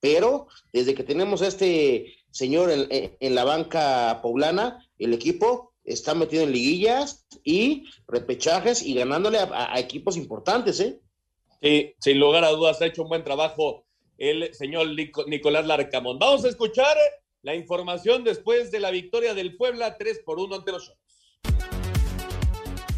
pero desde que tenemos a este señor en, la banca poblana, el equipo está metido en liguillas y repechajes y ganándole a, equipos importantes, ¿eh? Sí, sin lugar a dudas ha hecho un buen trabajo el señor Nicolás Larcamón. Vamos a escuchar la información después de la victoria del Puebla 3 por 1 ante los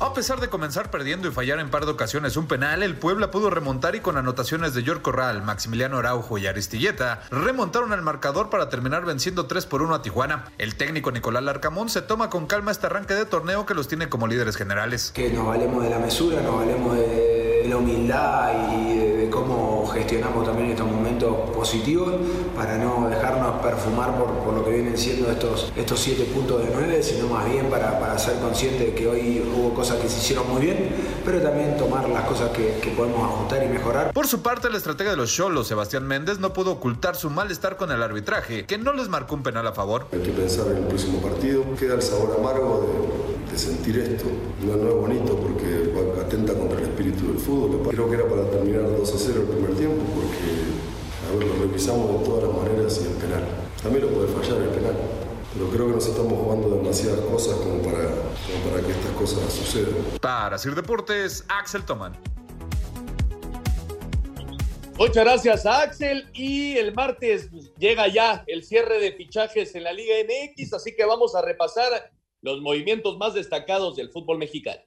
a pesar de comenzar perdiendo y fallar en par de ocasiones un penal, el Puebla pudo remontar y con anotaciones de York Corral, Maximiliano Araujo y Aristilleta, remontaron al marcador para terminar venciendo 3 por 1 a Tijuana. El técnico Nicolás Larcamón se toma con calma este arranque de torneo que los tiene como líderes generales. Que nos valemos de la mesura, nos valemos de la humildad y de cómo gestionamos también estos momentos positivos para no dejarnos perfumar por, lo que vienen siendo estos, estos siete puntos de nueve, sino más bien para, para ser consciente de que hoy hubo cosas que se hicieron muy bien, pero también tomar las cosas que, que podemos ajustar y mejorar. Por su parte, la estratega de los Cholos, Sebastián Méndez, no pudo ocultar su malestar con el arbitraje, que no les marcó un penal a favor. Hay que pensar en el próximo partido. Queda el sabor amargo de, de sentir esto. No, no, es bonito porque atenta contra el espíritu del fútbol. Creo que era para terminar 2 a 0 el primer tiempo porque, a ver, lo revisamos de todas las maneras y el penal. También lo puede fallar el penal. Pero creo que nos estamos jugando demasiadas cosas como para, como para que estas cosas sucedan. Para Sir Deportes, Axel Toman. Muchas gracias a Axel y el martes llega ya el cierre de fichajes en la Liga MX, así que vamos a repasar los movimientos más destacados del fútbol mexicano.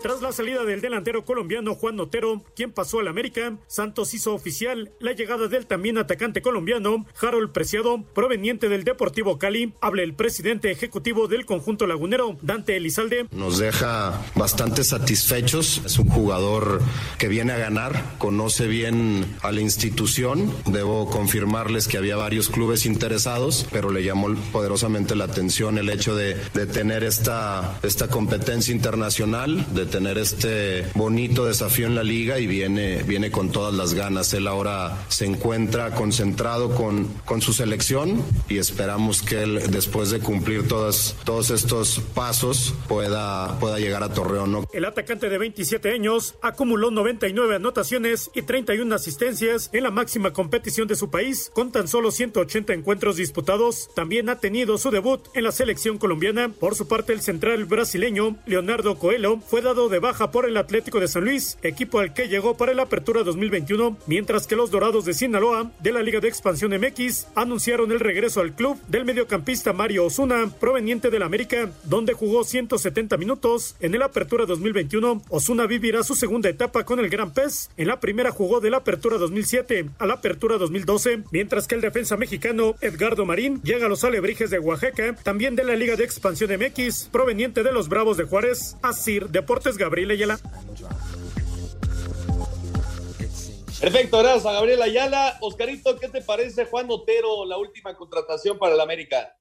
Tras la salida del delantero colombiano Juan Notero, quien pasó al América, Santos hizo oficial la llegada del también atacante colombiano Harold Preciado, proveniente del Deportivo Cali. Habla el presidente ejecutivo del conjunto lagunero, Dante Elizalde. Nos deja bastante satisfechos. Es un jugador que viene a ganar, conoce bien a la institución. Debo confirmarles que había varios clubes interesados, pero le llamó poderosamente la atención el hecho de, de tener esta, esta competencia internacional, de tener este bonito desafío en la liga y viene, viene con todas las ganas. Él ahora se encuentra concentrado con, con su selección y esperamos que él, después de cumplir todas, todos estos pasos, pueda, pueda llegar a Torreón. ¿no? El atacante de 27 años acumuló 99 anotaciones y 31 asistencias en la máxima competición de su país, con tan solo 180 encuentros disputados. También ha tenido su debut en la selección colombiana. Por su parte, el central brasileño Leonardo Coelho fue dado de baja por el Atlético de San Luis, equipo al que llegó para la apertura 2021, mientras que los Dorados de Sinaloa de la Liga de Expansión MX anunciaron el regreso al club del mediocampista Mario Osuna, proveniente del América, donde jugó 170 minutos en el apertura 2021. Osuna vivirá su segunda etapa con el Gran Pez. En la primera jugó de la apertura 2007 a la apertura 2012, mientras que el defensa mexicano Edgardo Marín llega a los Alebrijes de Oaxaca, también de la Liga de Expansión MX, proveniente de los Bravos de Juárez, Asir Deportes Gabriel Ayala. Perfecto, gracias a Gabriel Ayala. Oscarito, ¿qué te parece Juan Otero, la última contratación para el América?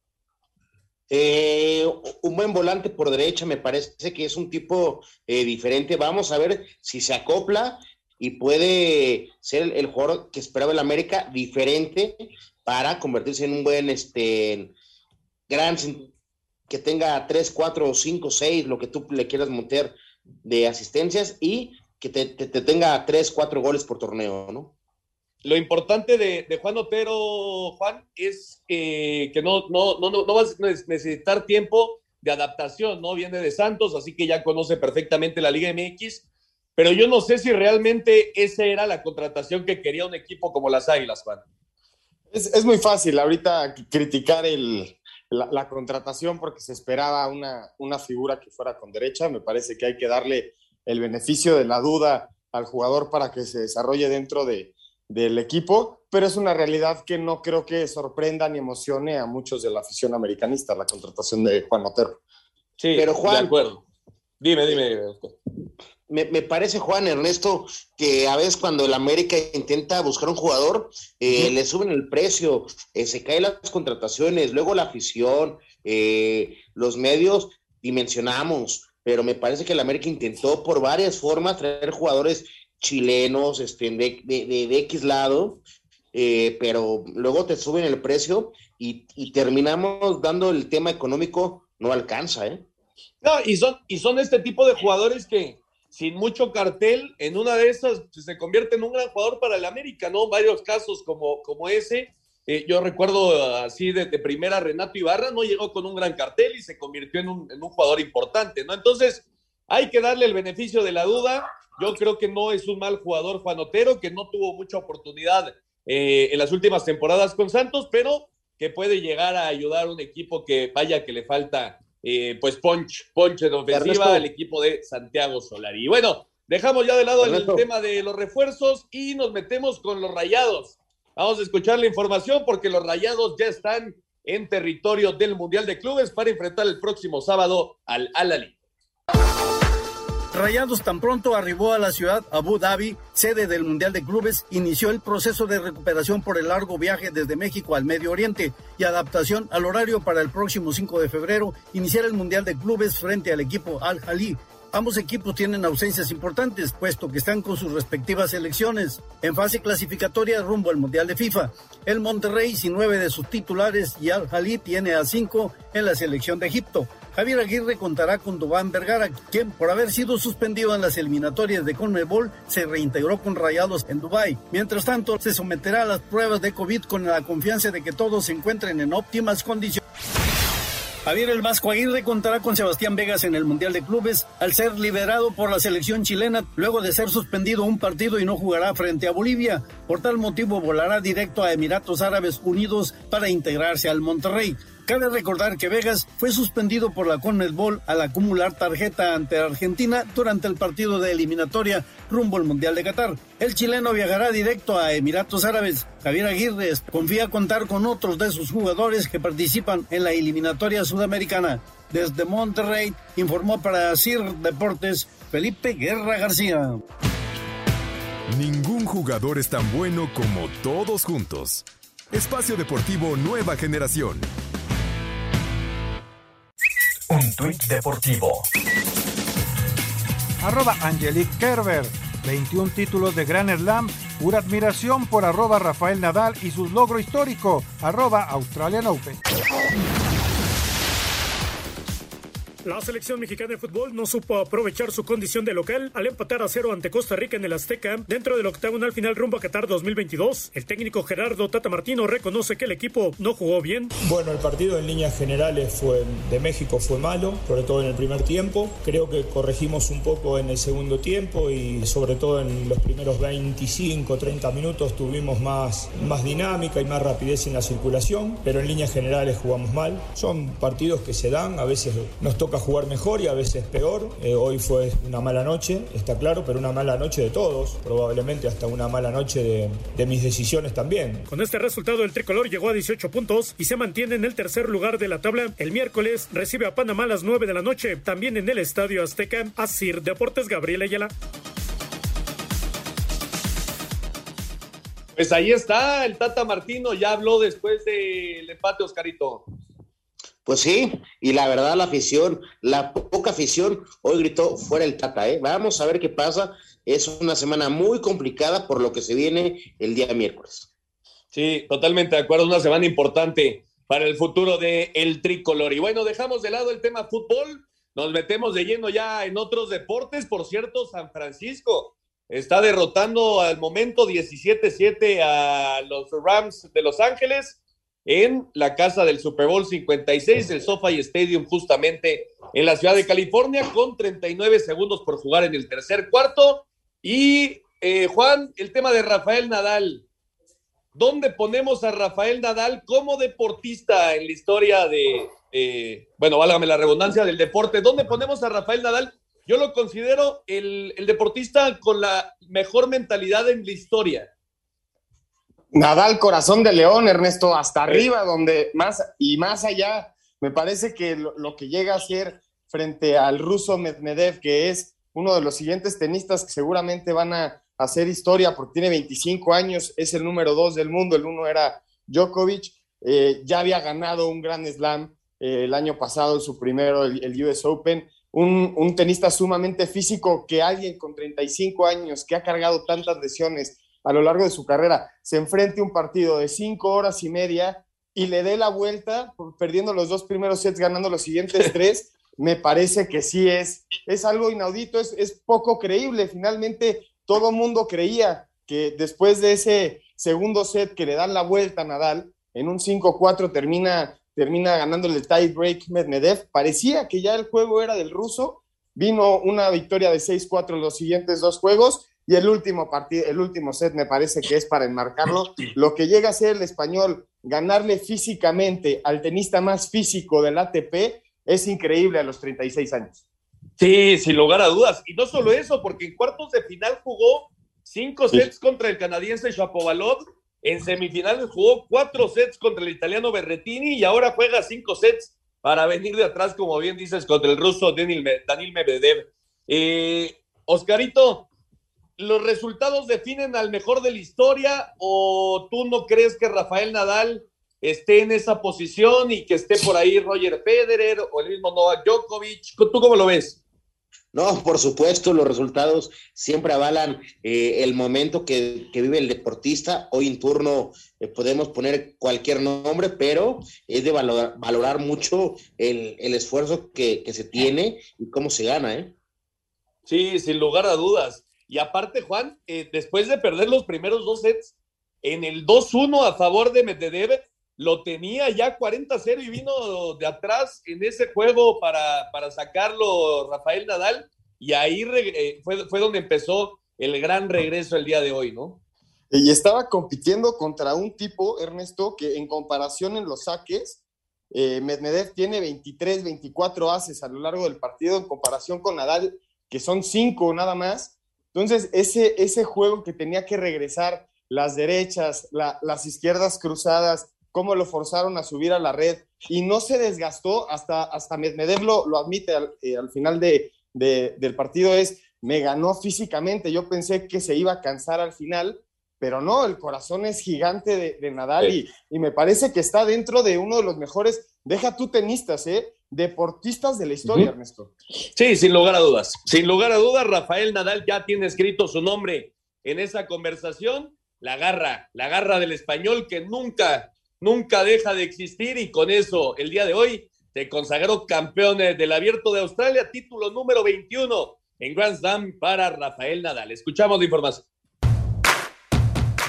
Eh, un buen volante por derecha, me parece que es un tipo eh, diferente. Vamos a ver si se acopla y puede ser el, el, jugador que esperaba el América diferente para convertirse en un buen, este, gran, que tenga 3, 4, 5, 6, lo que tú le quieras montar de asistencias y que te, te, te tenga 3, 4 goles por torneo, ¿no? Lo importante de, de Juan Otero, Juan, es eh, que no, no, no, no vas a necesitar tiempo de adaptación, ¿no? Viene de Santos, así que ya conoce perfectamente la Liga MX, pero yo no sé si realmente esa era la contratación que quería un equipo como las Águilas, Juan. Es, es muy fácil ahorita criticar el, la, la, contratación porque se esperaba una, una figura que fuera con derecha. Me parece que hay que darle el beneficio de la duda al jugador para que se desarrolle dentro de, del equipo, pero es una realidad que no creo que sorprenda ni emocione a muchos de la afición americanista, la contratación de Juan Otero. Sí, pero Juan, de acuerdo. Dime, dime. Me, me, parece, Juan Ernesto, que a veces cuando el América intenta buscar un jugador, eh, le suben el precio, eh, se caen las contrataciones, luego la afición, eh, los medios, dimensionamos, pero me parece que el América intentó por varias formas traer jugadores chilenos este, de, de, de, de X lado, eh, pero luego te suben el precio y, y, terminamos dando el tema económico, no alcanza, ¿eh? No, y son, y son este tipo de jugadores que sin mucho cartel, en una de esas pues, se convierte en un gran jugador para el América, ¿no? Varios casos como, como ese. Eh, yo recuerdo así de, primera Renato Ibarra, no llegó con un gran cartel y se convirtió en un, en un jugador importante, ¿no? Entonces, hay que darle el beneficio de la duda. Yo creo que no es un mal jugador Juan Otero, que no tuvo mucha oportunidad eh, en las últimas temporadas con Santos, pero que puede llegar a ayudar a un equipo que vaya que le falta eh, pues punch, punch en ofensiva al equipo de Santiago Solari. Y bueno, dejamos ya de lado Ernesto. el tema de los refuerzos y nos metemos con los rayados. Vamos a escuchar la información porque los rayados ya están en territorio del Mundial de Clubes para enfrentar el próximo sábado al Al-Ali. Rayados tan pronto arribó a la ciudad Abu Dhabi, sede del Mundial de Clubes, inició el proceso de recuperación por el largo viaje desde México al Medio Oriente y adaptación al horario para el próximo 5 de febrero iniciar el Mundial de Clubes frente al equipo Al Jalí Ambos equipos tienen ausencias importantes, puesto que están con sus respectivas selecciones en fase clasificatoria rumbo al Mundial de FIFA. El Monterrey sin nueve de sus titulares y Al Jalí tiene a cinco en la selección de Egipto. Javier Aguirre contará con Dubán Vergara, quien por haber sido suspendido en las eliminatorias de Conmebol se reintegró con Rayados en Dubái. Mientras tanto, se someterá a las pruebas de COVID con la confianza de que todos se encuentren en óptimas condiciones. Javier El Vasco Aguirre contará con Sebastián Vegas en el Mundial de Clubes al ser liberado por la selección chilena luego de ser suspendido un partido y no jugará frente a Bolivia. Por tal motivo volará directo a Emiratos Árabes Unidos para integrarse al Monterrey. Cabe recordar que Vegas fue suspendido por la CONMEBOL al acumular tarjeta ante Argentina durante el partido de eliminatoria rumbo al Mundial de Qatar. El chileno viajará directo a Emiratos Árabes. Javier Aguirre confía contar con otros de sus jugadores que participan en la eliminatoria sudamericana. Desde Monterrey informó para CIR Deportes Felipe Guerra García. Ningún jugador es tan bueno como todos juntos. Espacio Deportivo Nueva Generación. Un tuit deportivo. Arroba Angelique Kerber. 21 títulos de Grand Slam. Pura admiración por arroba Rafael Nadal y su logro histórico. Arroba Australian Open. La selección mexicana de fútbol no supo aprovechar su condición de local al empatar a cero ante Costa Rica en el Azteca dentro del octagonal final rumbo a Qatar 2022. El técnico Gerardo Tata Martino reconoce que el equipo no jugó bien. Bueno, el partido en líneas generales fue de México fue malo, sobre todo en el primer tiempo. Creo que corregimos un poco en el segundo tiempo y sobre todo en los primeros 25, 30 minutos tuvimos más, más dinámica y más rapidez en la circulación, pero en líneas generales jugamos mal. Son partidos que se dan, a veces nos toca jugar mejor y a veces peor. Eh, hoy fue una mala noche, está claro, pero una mala noche de todos, probablemente hasta una mala noche de, de mis decisiones también. Con este resultado, el tricolor llegó a 18 puntos y se mantiene en el tercer lugar de la tabla. El miércoles recibe a Panamá a las 9 de la noche, también en el Estadio Azteca. Asir Deportes Gabriel Ayala. Pues ahí está, el Tata Martino ya habló después del empate, Oscarito. Pues sí, y la verdad la afición, la poca afición, hoy gritó fuera el Tata, ¿eh? Vamos a ver qué pasa. Es una semana muy complicada por lo que se viene el día miércoles. Sí, totalmente de acuerdo, una semana importante para el futuro del el tricolor. Y bueno, dejamos de lado el tema fútbol, nos metemos de lleno ya en otros deportes. Por cierto, San Francisco está derrotando al momento 17-7 a los Rams de Los Ángeles en la casa del Super Bowl 56, el SoFi Stadium, justamente en la ciudad de California, con 39 segundos por jugar en el tercer cuarto. Y eh, Juan, el tema de Rafael Nadal. ¿Dónde ponemos a Rafael Nadal como deportista en la historia de, bueno, válgame la redundancia del deporte? ¿Dónde ponemos a Rafael Nadal? Yo lo considero el, el deportista con la mejor mentalidad en la historia. Nadal, corazón de león, Ernesto, hasta arriba, donde más y más allá, me parece que lo, lo, que llega a ser frente al ruso Medvedev, que es uno de los siguientes tenistas que seguramente van a hacer historia porque tiene 25 años, es el número dos del mundo, el uno era Djokovic, eh, ya había ganado un Grand Slam eh, el año pasado, en su primero, el, el US Open, un, un tenista sumamente físico que alguien con 35 años que ha cargado tantas lesiones, a lo largo de su carrera se enfrente un partido de cinco horas y media y le dé la vuelta, perdiendo los dos primeros sets, ganando los siguientes tres, me parece que sí es, es algo inaudito, es, es poco creíble. Finalmente, todo mundo creía que después de ese segundo set que le dan la vuelta a Nadal, en un 5-4 termina, termina ganándole el tie break Medvedev. Parecía que ya el juego era del ruso. Vino una victoria de 6-4 en los siguientes dos juegos y el último partido, el último set me parece que es para enmarcarlo. Lo que llega a ser el español, ganarle físicamente al tenista más físico del ATP, es increíble a los 36 años. Sí, sin lugar a dudas. Y no solo eso, porque en cuartos de final jugó cinco sets sí. contra el canadiense Shapovalov, en semifinales jugó cuatro sets contra el italiano Berretini y ahora juega cinco sets para venir de atrás, como bien dices, contra el ruso Daniel, Daniel Medvedev. Eh, Oscarito, ¿los resultados definen al mejor de la historia o tú no crees que Rafael Nadal esté en esa posición y que esté por ahí Roger Federer o el mismo Novak Djokovic? ¿Tú cómo lo ves? No, por supuesto, los resultados siempre avalan eh, el momento que, vive el deportista. Hoy en turno eh, podemos poner cualquier nombre, pero es de valorar, mucho el, esfuerzo que, se tiene y cómo se gana, ¿eh? Sí, sin lugar a dudas. Y aparte, Juan, eh, después de perder los primeros dos sets, en el 2-1 a favor de Medvedev, lo tenía ya 40-0 y vino de atrás en ese juego para, para sacarlo Rafael Nadal y ahí eh, fue, fue donde empezó el gran regreso el día de hoy, ¿no? Y estaba compitiendo contra un tipo, Ernesto, que en comparación en los saques, eh, Medvedev tiene 23, 24 haces a lo largo del partido en comparación con Nadal, que son 5 nada más. Entonces, ese, ese juego que tenía que regresar, las derechas, las izquierdas cruzadas, cómo lo forzaron a subir a la red y no se desgastó, hasta, hasta Medvedev lo, lo admite al, eh, final de, del partido, es, me ganó físicamente, yo pensé que se iba a cansar al final, pero no, el corazón es gigante de, Nadal y, y, me parece que está dentro de uno de los mejores, deja tú tenistas, ¿eh? deportistas de la historia, Ernesto. Sí, sin lugar a dudas, sin lugar a dudas, Rafael Nadal ya tiene escrito su nombre en esa conversación, la garra, la garra del español que nunca nunca deja de existir y con eso el día de hoy se consagró campeón del Abierto de Australia, título número 21 en Grand Slam para Rafael Nadal. Escuchamos la información.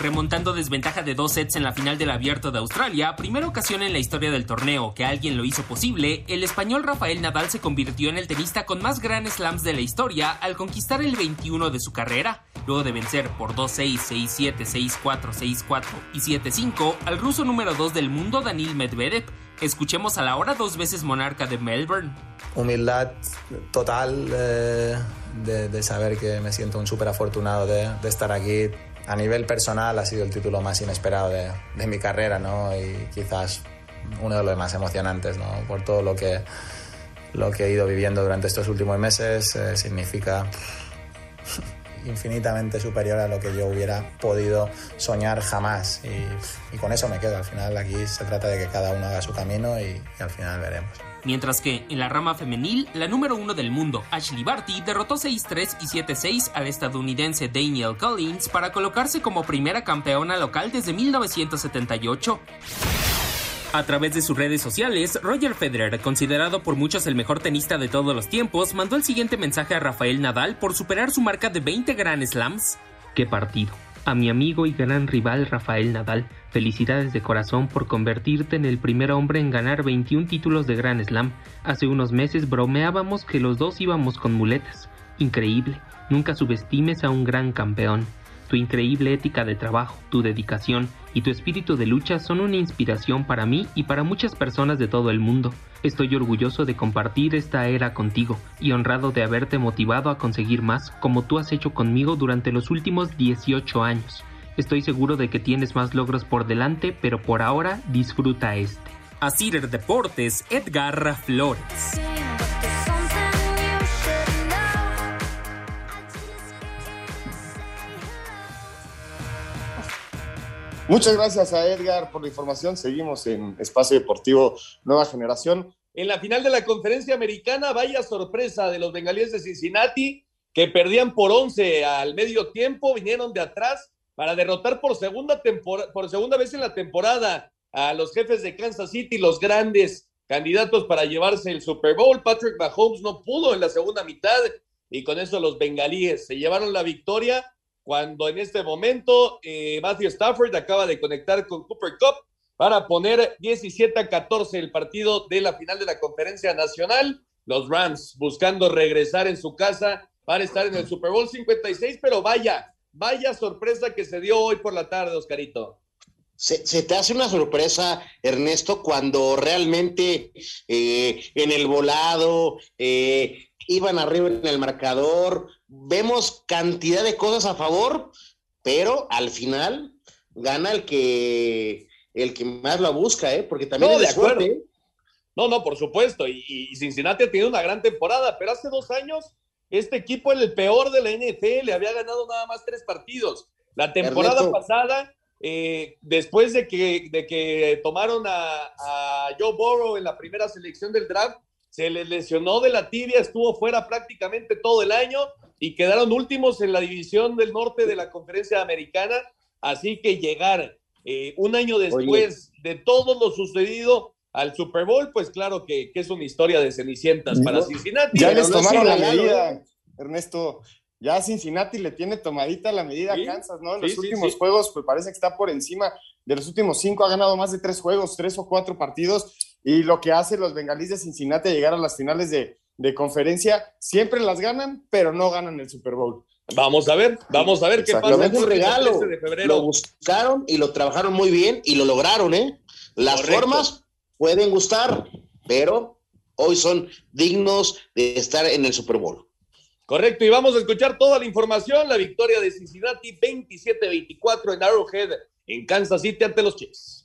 Remontando desventaja de dos sets en la final del Abierto de Australia, primera ocasión en la historia del torneo que alguien lo hizo posible, el español Rafael Nadal se convirtió en el tenista con más Grand Slams de la historia al conquistar el 21 de su carrera, luego de vencer por 2-6, 6-7, 6-4, 6-4 y 7-5 al ruso número 2 del mundo Daniil Medvedev. Escuchemos a la hora dos veces monarca de Melbourne. Humildad total eh, de, saber que me siento un súper afortunado de, de estar aquí a nivel personal ha sido el título más inesperado de, mi carrera, ¿no? Y quizás uno de los más emocionantes, ¿no? Por todo lo que, he ido viviendo durante estos últimos meses, eh, significa infinitamente superior a lo que yo hubiera podido soñar jamás. Y, con eso me quedo. Al final aquí se trata de que cada uno haga su camino y al final veremos. Mientras que en la rama femenil, la número uno del mundo, Ashley Barty, derrotó 6-3 y 7-6 al estadounidense Daniel Collins para colocarse como primera campeona local desde 1978. A través de sus redes sociales, Roger Federer, considerado por muchos el mejor tenista de todos los tiempos, mandó el siguiente mensaje a Rafael Nadal por superar su marca de 20 Grand Slams. ¡Qué partido! A mi amigo y gran rival Rafael Nadal, felicidades de corazón por convertirte en el primer hombre en ganar 21 títulos de Grand Slam. Hace unos meses bromeábamos que los dos íbamos con muletas. Increíble, nunca subestimes a un gran campeón. Tu increíble ética de trabajo, tu dedicación y tu espíritu de lucha son una inspiración para mí y para muchas personas de todo el mundo. Estoy orgulloso de compartir esta era contigo y honrado de haberte motivado a conseguir más como tú has hecho conmigo durante los últimos 18 años. Estoy seguro de que tienes más logros por delante, pero por ahora disfruta este. A Deportes, Edgar Flores. Muchas gracias a Edgar por la información. Seguimos en Espacio Deportivo Nueva Generación. En la final de la conferencia americana, vaya sorpresa de los bengalíes de Cincinnati, que perdían por 11 al medio tiempo, vinieron de atrás para derrotar por segunda, por segunda vez en la temporada a los jefes de Kansas City, los grandes candidatos para llevarse el Super Bowl. Patrick Mahomes no pudo en la segunda mitad y con eso los bengalíes se llevaron la victoria cuando en este momento eh, Matthew Stafford acaba de conectar con Cooper Cup para poner 17 a 14 el partido de la final de la conferencia nacional. Los Rams buscando regresar en su casa para estar en el Super Bowl 56, pero vaya, vaya sorpresa que se dio hoy por la tarde, Oscarito. Se, te hace una sorpresa, Ernesto, cuando realmente eh, en el volado eh, iban arriba en el marcador, vemos cantidad de cosas a favor, pero al final gana el que el que más la busca, ¿eh? Porque también no, de acuerdo. No, no, por supuesto. Y, Cincinnati ha tenido una gran temporada, pero hace dos años este equipo era el peor de la NFL, había ganado nada más tres partidos. La temporada pasada, eh, después de que, de que tomaron a, a Joe Burrow en la primera selección del draft, se les lesionó de la tibia, estuvo fuera prácticamente todo el año y quedaron últimos en la división del norte de la conferencia americana. Así que llegar eh, un año después de todo lo sucedido al Super Bowl, pues claro que, es una historia de cenicientas para Cincinnati. Ya les tomaron la medida, ¿eh? Ernesto. Ya Cincinnati le tiene tomadita la medida a Kansas, ¿no? En los últimos juegos, pues parece que está por encima de los últimos cinco, ha ganado más de tres juegos, tres o cuatro partidos, y lo que hace los bengalíes de Cincinnati a llegar a las finales de, de conferencia, siempre las ganan, pero no ganan el Super Bowl. Vamos a ver, vamos a ver qué pasa. Es un regalo. Lo buscaron y lo trabajaron muy bien y lo lograron, ¿eh? Las formas pueden gustar, pero hoy son dignos de estar en el Super Bowl. Correcto, y vamos a escuchar toda la información. La victoria de Cincinnati 27-24 en Arrowhead, en Kansas City ante los Chiefs.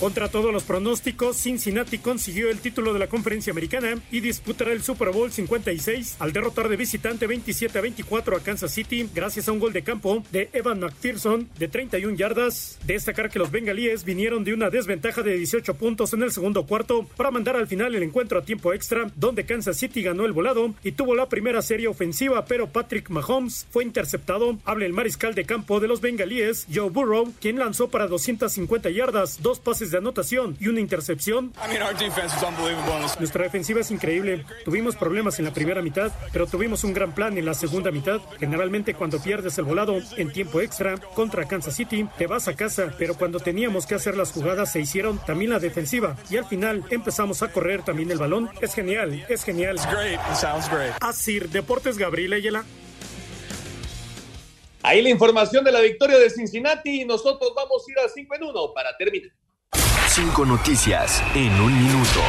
Contra todos los pronósticos, Cincinnati consiguió el título de la conferencia americana y disputará el Super Bowl 56 al derrotar de visitante 27 a 24 a Kansas City gracias a un gol de campo de Evan McPherson de 31 yardas. Destacar que los bengalíes vinieron de una desventaja de 18 puntos en el segundo cuarto para mandar al final el encuentro a tiempo extra, donde Kansas City ganó el volado y tuvo la primera serie ofensiva, pero Patrick Mahomes fue interceptado. Habla el mariscal de campo de los bengalíes, Joe Burrow, quien lanzó para 250 yardas, dos pases de anotación y una intercepción. Nuestra defensiva es increíble. Tuvimos problemas en la primera mitad, pero tuvimos un gran plan en la segunda mitad. Generalmente cuando pierdes el volado en tiempo extra contra Kansas City, te vas a casa, pero cuando teníamos que hacer las jugadas se hicieron también la defensiva y al final empezamos a correr también el balón. Es genial, es genial. Así, Deportes Gabriel Ayala. Ahí la información de la victoria de Cincinnati y nosotros vamos a ir a 5 en 1 para terminar. Cinco noticias en un minuto.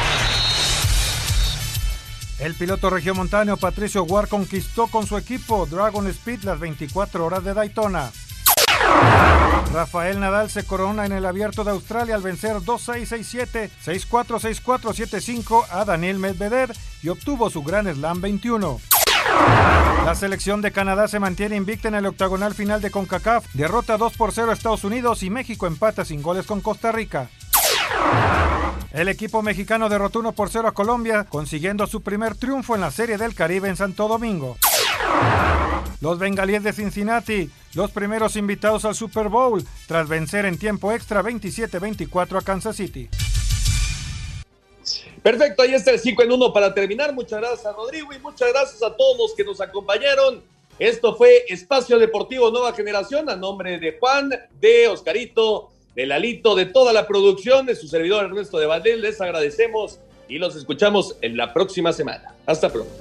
El piloto regiomontano Patricio Guar conquistó con su equipo Dragon Speed las 24 horas de Daytona. Rafael Nadal se corona en el abierto de Australia al vencer 2-6-6-7, 6-4, 6-4, 7-5 a Daniel Medvedev y obtuvo su Gran Slam 21. La selección de Canadá se mantiene invicta en el octagonal final de CONCACAF, derrota 2 por 0 a Estados Unidos y México empata sin goles con Costa Rica. El equipo mexicano derrotó 1 por 0 a Colombia, consiguiendo su primer triunfo en la Serie del Caribe en Santo Domingo. Los bengalíes de Cincinnati, los primeros invitados al Super Bowl, tras vencer en tiempo extra 27-24 a Kansas City. Perfecto, ahí está el 5 en 1 para terminar. Muchas gracias a Rodrigo y muchas gracias a todos los que nos acompañaron. Esto fue Espacio Deportivo Nueva Generación a nombre de Juan, de Oscarito, de Lalito, de toda la producción, de su servidor Ernesto de Valdés. Les agradecemos y los escuchamos en la próxima semana. Hasta pronto.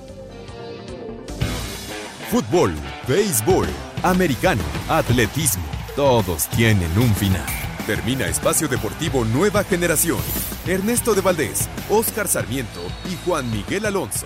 Fútbol, béisbol, americano, atletismo, todos tienen un final. Termina Espacio Deportivo Nueva Generación. Ernesto de Valdés, Oscar Sarmiento y Juan Miguel Alonso.